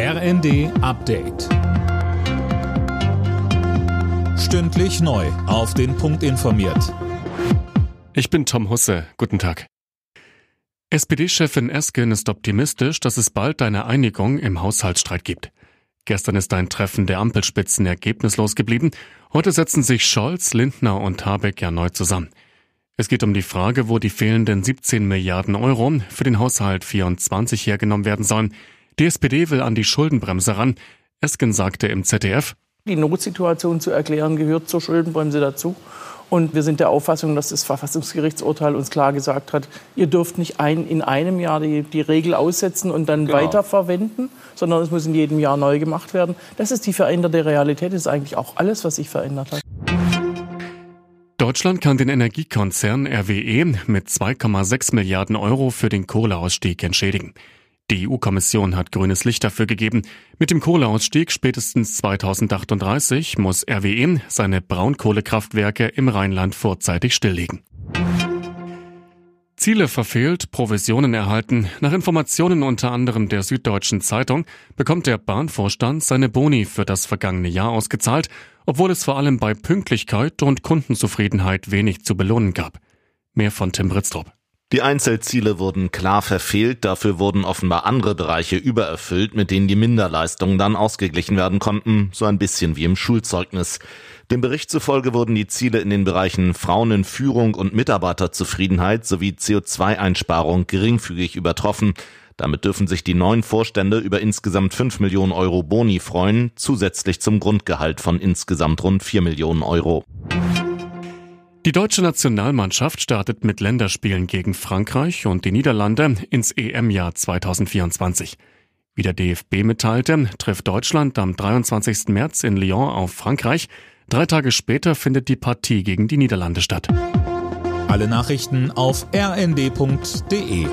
RND Update. Stündlich neu. Auf den Punkt informiert. Ich bin Tom Husse. Guten Tag. SPD-Chefin Esken ist optimistisch, dass es bald eine Einigung im Haushaltsstreit gibt. Gestern ist ein Treffen der Ampelspitzen ergebnislos geblieben. Heute setzen sich Scholz, Lindner und Habeck erneut zusammen. Es geht um die Frage, wo die fehlenden 17 Milliarden Euro für den Haushalt 24 hergenommen werden sollen. Die SPD will an die Schuldenbremse ran. Esken sagte im ZDF, die Notsituation zu erklären gehört zur Schuldenbremse dazu. Und wir sind der Auffassung, dass das Verfassungsgerichtsurteil uns klar gesagt hat, ihr dürft nicht ein, in einem Jahr die, die Regel aussetzen und dann genau. weiterverwenden, sondern es muss in jedem Jahr neu gemacht werden. Das ist die veränderte Realität, das ist eigentlich auch alles, was sich verändert hat. Deutschland kann den Energiekonzern RWE mit 2,6 Milliarden Euro für den Kohleausstieg entschädigen. Die EU-Kommission hat grünes Licht dafür gegeben. Mit dem Kohleausstieg spätestens 2038 muss RWE seine Braunkohlekraftwerke im Rheinland vorzeitig stilllegen. Ziele verfehlt, Provisionen erhalten. Nach Informationen unter anderem der Süddeutschen Zeitung bekommt der Bahnvorstand seine Boni für das vergangene Jahr ausgezahlt, obwohl es vor allem bei Pünktlichkeit und Kundenzufriedenheit wenig zu belohnen gab. Mehr von Tim Britztrup. Die Einzelziele wurden klar verfehlt, dafür wurden offenbar andere Bereiche übererfüllt, mit denen die Minderleistungen dann ausgeglichen werden konnten, so ein bisschen wie im Schulzeugnis. Dem Bericht zufolge wurden die Ziele in den Bereichen Frauen in Führung und Mitarbeiterzufriedenheit sowie CO2-Einsparung geringfügig übertroffen. Damit dürfen sich die neuen Vorstände über insgesamt 5 Millionen Euro Boni freuen, zusätzlich zum Grundgehalt von insgesamt rund 4 Millionen Euro. Die deutsche Nationalmannschaft startet mit Länderspielen gegen Frankreich und die Niederlande ins EM-Jahr 2024. Wie der DFB mitteilte, trifft Deutschland am 23. März in Lyon auf Frankreich. Drei Tage später findet die Partie gegen die Niederlande statt. Alle Nachrichten auf rnd.de